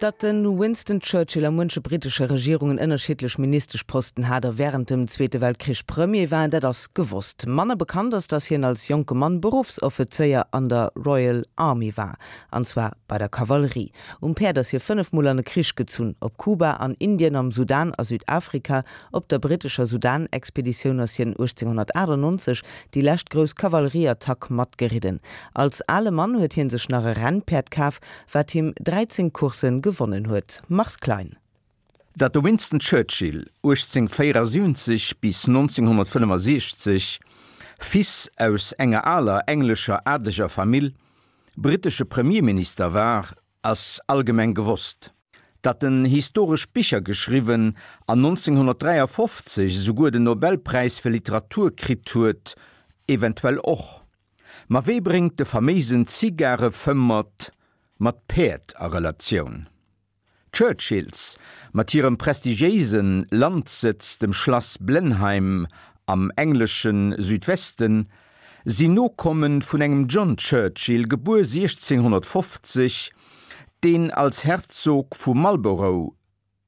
Dat den Winston Churchill am munsche britische Regierungen ënnerschilech ministersch Posten hader während dem Zweite Weltkrieg Premier war der das gewusst. Manne bekannt ist, dass hin als junge Mann Berufsoffizier an der Royal Army war, anzwa bei der Kavallerie. Um per dass hier fünf Monate Krisch gezun, ob Kuba, an Indien, am Sudan, a Südafrika, ob der britische Sudan-Expedition aus 1898 die lächtgrös Kavallerieattack mat geriden. Als alle Mann huet hin sech nach Rennperd kaf, wat ihm 13 Kursen gewonnen huet. Machs klein. Dat de Winston Churchill 1874 bis 1965 fis aus enger aller englischer adlicher Familie, britische Premierminister war ass allgemeng gewusst dat den historisch Bicher geschrieben an 1953 sogur den Nobelpreis für Literaturkrit eventuell och. Ma we bringt de vermesen Zigarre fëmmert mat Perd a Relationun. Churchills mat ihrem prestigiesen Landsitz dem Schloss Blenheim am englischen Südwesten sie no kommen vun engem John Churchill geboren 1650 den als Herzog vu Marlborough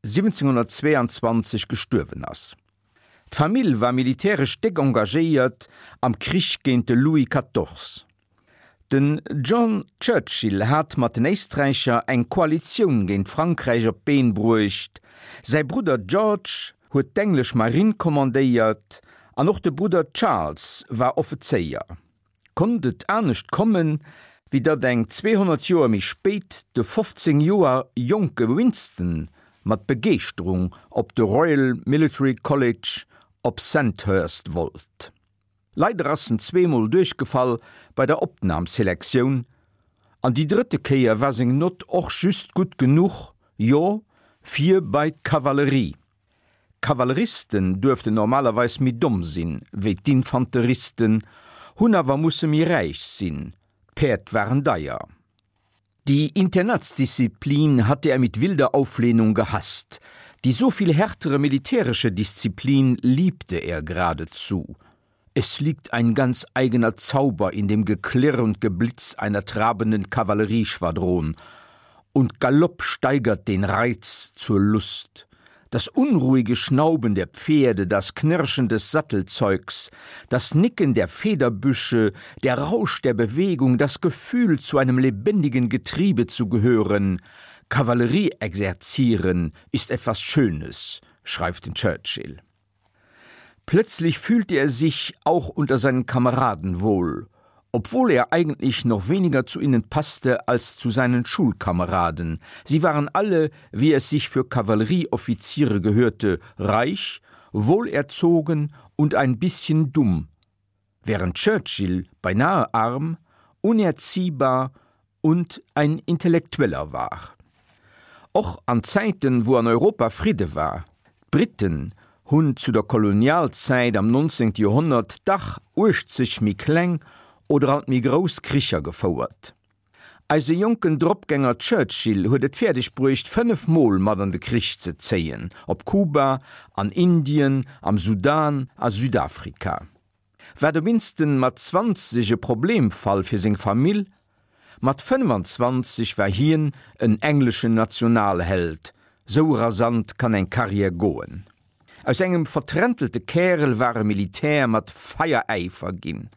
1722 gestürwen ass. D'Famill war militärisch deck engagiert am Krichgente Louis XIV. Den John Churchill hat mat den Eistreichcher eng Koalition géint Frankreich op Been bruecht. Sei Bruder George huet d'englisch Marine kommandéiert, an noch de Bruder Charles war Offiziier. Kondet ernstnecht kommen, wie dat deng 200 Joer mich speet de 15 Joer Joke Winston mat Begeerung op de Royal Military College op Sandhurst wollt. Leiderrassen zwemal durchgefall bei der Obnahmselektion. An die dritte Käier war se not och just gut genug, Jo, vier bei Kavallerie. Kavalleristen dürfte normalerweise mit dumm sinn, Infanteristen, hun aber musssse mir reich sinn, Perd waren daier. Die Internatsdisziplin hatte er mit wilder Auflehnung gehasst, die soviel härtere militärische Disziplin liebte er geradezu. Es liegt ein ganz eigener Zauber in dem Geklirr und Geblitz einer trabenden Kavallerieschwadron, und Galopp steigert den Reiz zur Lust. Das unruhige Schnauben der Pferde, das Knirschen des Sattelzeugs, das Nicken der Federbüsche, der Rausch der Bewegung, das Gefühl, zu einem lebendigen Getriebe zu gehören, Kavallerie exerzieren ist etwas Schönes, schreibt Churchill. Plötzlich fühlte er sich auch unter seinen Kameraden wohl, obwohl er eigentlich noch weniger zu ihnen passte als zu seinen Schulkameraden. Sie waren alle, wie es sich für Kavallerieoffiziere gehörte, reich, wohlerzogen und ein bisschen dumm, während Churchill beinahe arm, unerziehbar und ein Intellektueller war. Auch an Zeiten, wo an Europa Friede war, Briten, hunn zu der Kolonialzeit am 19. Jahrhundert dach urcht sich mi kleng oder hat mi Groskricher gefauerert. Als se jungen Drgänger Churchill huet et fertig brucht fünf Mol an de Krich ze zeien, op Kuba, an Indien, am Sudan, a Südafrika. Wer de winsten mat 20 Problemfall fir seg Mill, mat 25 war hien en englischen Nationalheld, so rasant kann eng Karriere goen aus engem vertrentelte kerel waren militär mat feiereifer ginn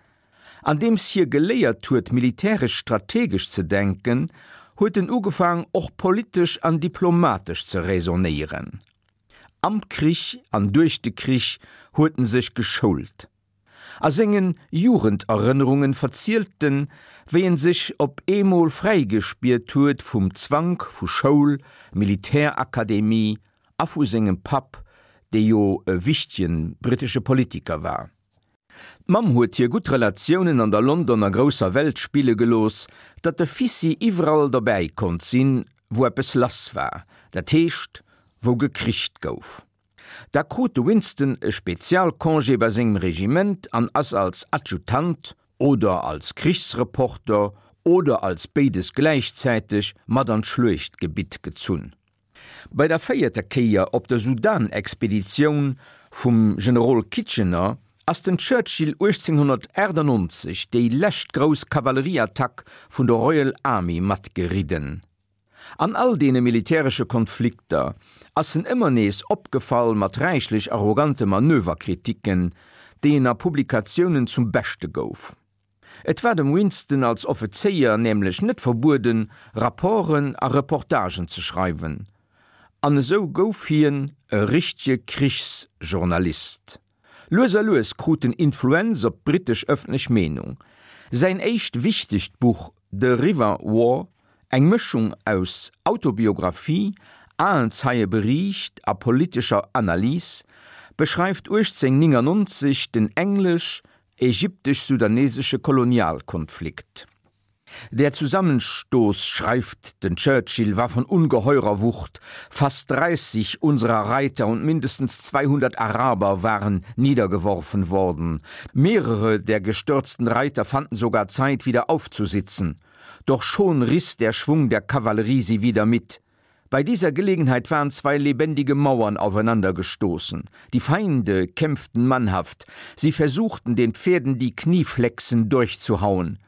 an dems hier geleiert huet militärisch strategisch zu denken huet den ugefang och politisch an diplomatisch zu resonieren am krich an durch de krich hueten sich geschult. A sengen jugenderinnerungen verzielten wehen sich ob emol freigespiert huet vom zwang vu schoul militärakademie afusingem pap de jo e wichtchen britische Politiker war. Mam huet hier gut Relationen an der Londoner großer Weltspiele gelos, dat der Fisi iwall dabei kon sinn, wo bes lass war, der Techt, wo gekricht gouf. Da krute Winston e Spezialkongé bei segem Regiment an ass als Adjutant oder als Kriegsreporter oder als Bedes gleichzeitig mat an Schluchtgebiet gezunn. Bei der feierte Keier op der Sudanexpedition vum General Kitchener ass den Churchill 1890 déi lächt gros Kavallerieattack vun der Royal Army mat geriden. An all dee militärsche Konflikter assen immer nees opgefallen mat reichlich arrogante Manöverkritiken, deen er Publikationen zum Beste gouf. Et war dem Winston als Offiziier nämlich net verbuden, Raporen a Reportagen zu schreiben. An so gouf hien e richtige Krichsjournalist. Loser Louis kruten Influenz op britisch öffentlich Menung. Sein echt wichtig Buch „The River War, eng Mischung aus Autobiografie, Ahenzeie Bericht a politischer Analyse, beschreibt Urzing 90 den englisch, ägyptisch-sudanesische Kolonialkonflikt. Der Zusammenstoß schreibt den Churchill war von ungeheurer Wucht. Fast 30 unserer Reiter und mindestens 200 Araber waren niedergeworfen worden. Mehrere der gestürzten Reiter fanden sogar Zeit wieder aufzusitzen. Doch schon riss der Schwung der Kavallerie sie wieder mit. Bei dieser Gelegenheit waren zwei lebendige Mauern aufeinander gestoßen. Die Feinde kämpften mannhaft. Sie versuchten den Pferden die Knieflexen durchzuhauen.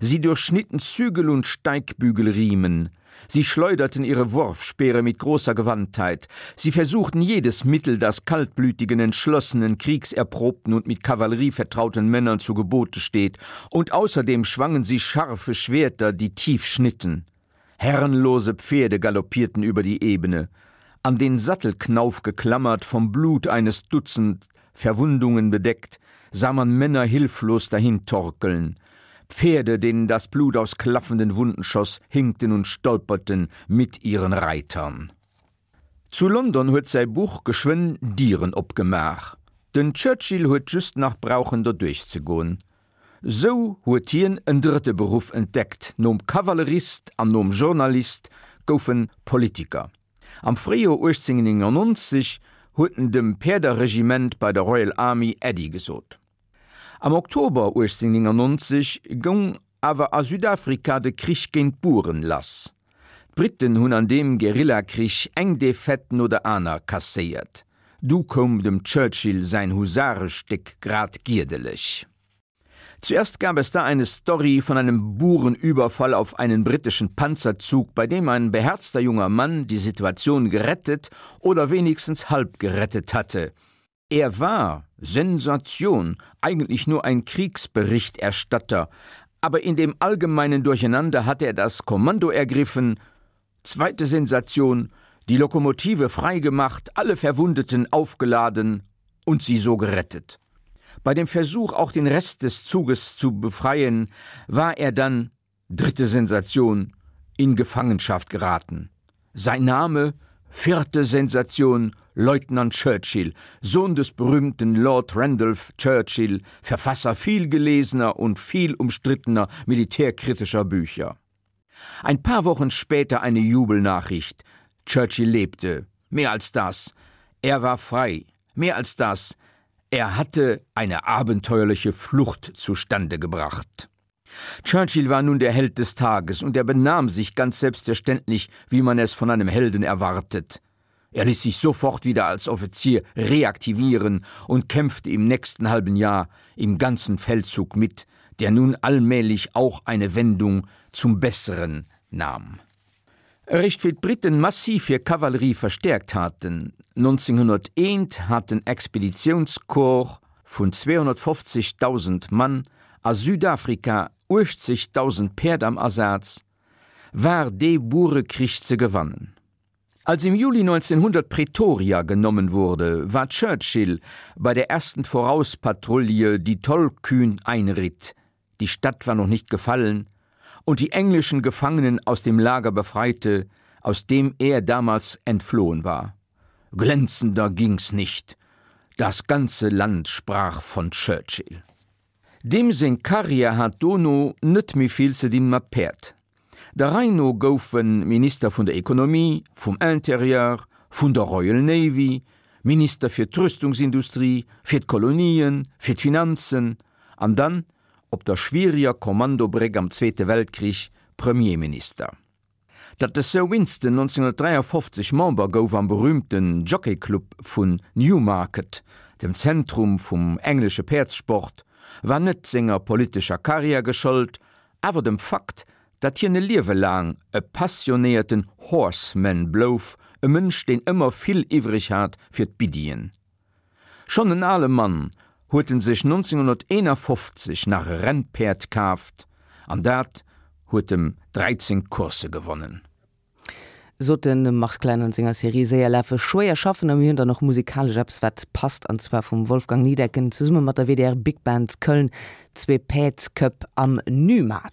Sie durchschnitten Zügel und Steigbügelriemen. Sie schleuderten ihre Wurfspeere mit großer Gewandtheit. Sie versuchten jedes Mittel, das kaltblütigen, entschlossenen, kriegserprobten und mit Kavallerie vertrauten Männern zu Gebote steht, und außerdem schwangen sie scharfe Schwerter, die tief schnitten herrenlose pferde galoppierten über die ebene an den sattelknauf geklammert vom blut eines dutzend verwundungen bedeckt sah man männer hilflos dahin torkeln pferde denen das blut aus klaffenden wunden schoß hinkten und stolperten mit ihren reitern zu london huet sei buch geschwind dieren opgemach den churchill huet just nach brauchender durchzugoen So huet hien en dritte Beruf entdeckt, nom Kavallerist an nom Journalist goufen Politiker. Am Frio 1890 hueten dem Perderregiment bei der Royal Army Eddie gesot. Am Oktober 1890 gong awer a Südafrika de Krich géint Buren lass. Briten hunn an dem Guerillakrich eng de Fetten oder aner kasseiert. Du kom dem Churchill sein Husaresteck grad gierdelich. Zuerst gab es da eine Story von einem Burenüberfall auf einen britischen Panzerzug, bei dem ein beherzter junger Mann die Situation gerettet oder wenigstens halb gerettet hatte. Er war Sensation, eigentlich nur ein Kriegsberichterstatter, aber in dem allgemeinen Durcheinander hatte er das Kommando ergriffen. Zweite Sensation, die Lokomotive freigemacht, alle Verwundeten aufgeladen und sie so gerettet. Bei dem Versuch, auch den Rest des Zuges zu befreien, war er dann dritte Sensation in Gefangenschaft geraten. Sein Name vierte Sensation Leutnant Churchill, Sohn des berühmten Lord Randolph Churchill, Verfasser viel gelesener und viel umstrittener militärkritischer Bücher. Ein paar Wochen später eine Jubelnachricht. Churchill lebte, mehr als das, er war frei, mehr als das, er hatte eine abenteuerliche flucht zustande gebracht churchill war nun der held des tages und er benahm sich ganz selbstverständlich wie man es von einem helden erwartet. Er ließ sich sofort wieder als offizier reaktivieren und kämpfte im nächsten halben jahr im ganzen feldzug mit der nun allmählich auch eine wendung zum besseren nahm. Recht briten massiv ihr kavallerie verstärkt hatten. hatten expeditionskorps von mann a südafrika perd am ersatz war de burekrichze gewannen als im juli pretoria genommen wurde war churchill bei der ersten vorauspatrouille die tollkühn einritt die stadt war noch nicht gefallen und die englischen Gefangenen aus dem Lager befreite, aus dem er damals entflohen war. Glänzender ging's nicht. Das ganze Land sprach von Churchill. Dem se Karrier hat Dono nett mi viel ze den Mapert. Der Reino goufen Minister vun der Ökonomie, vum Interieur, vun der Royal Navy, Minister fir Trüstungsindustrie, fir Kolonien, fir Finanzen, an dann op der schwieriger Kommandobreg am Zweite Weltkrieg Premierminister. Dat de Sir Winston 1953 Member gouf am berühmten Jockeyclub vun Newmarket, dem Zentrum vum englische Perzsport, war net Singer politischer Karriere geschollt, awer dem Fakt, dat hine Liwelang e passionierten Horseman blouf, e Mënsch den ëmmer vill iwrig hat fir d Bidien. Schon en alle Mann hueten sich 1951 nach Rennperd kaft, an dat huet dem 13 Kurse gewonnen so den machs kleinen Singer Serie sehr läfe scheuer schaffen am hinter noch musikalisch Apps wat passt an zwar vom Wolfgang Niedecken zu summe mat der WDR Big Band Köln zwe Pätsköpp am Nymarkt.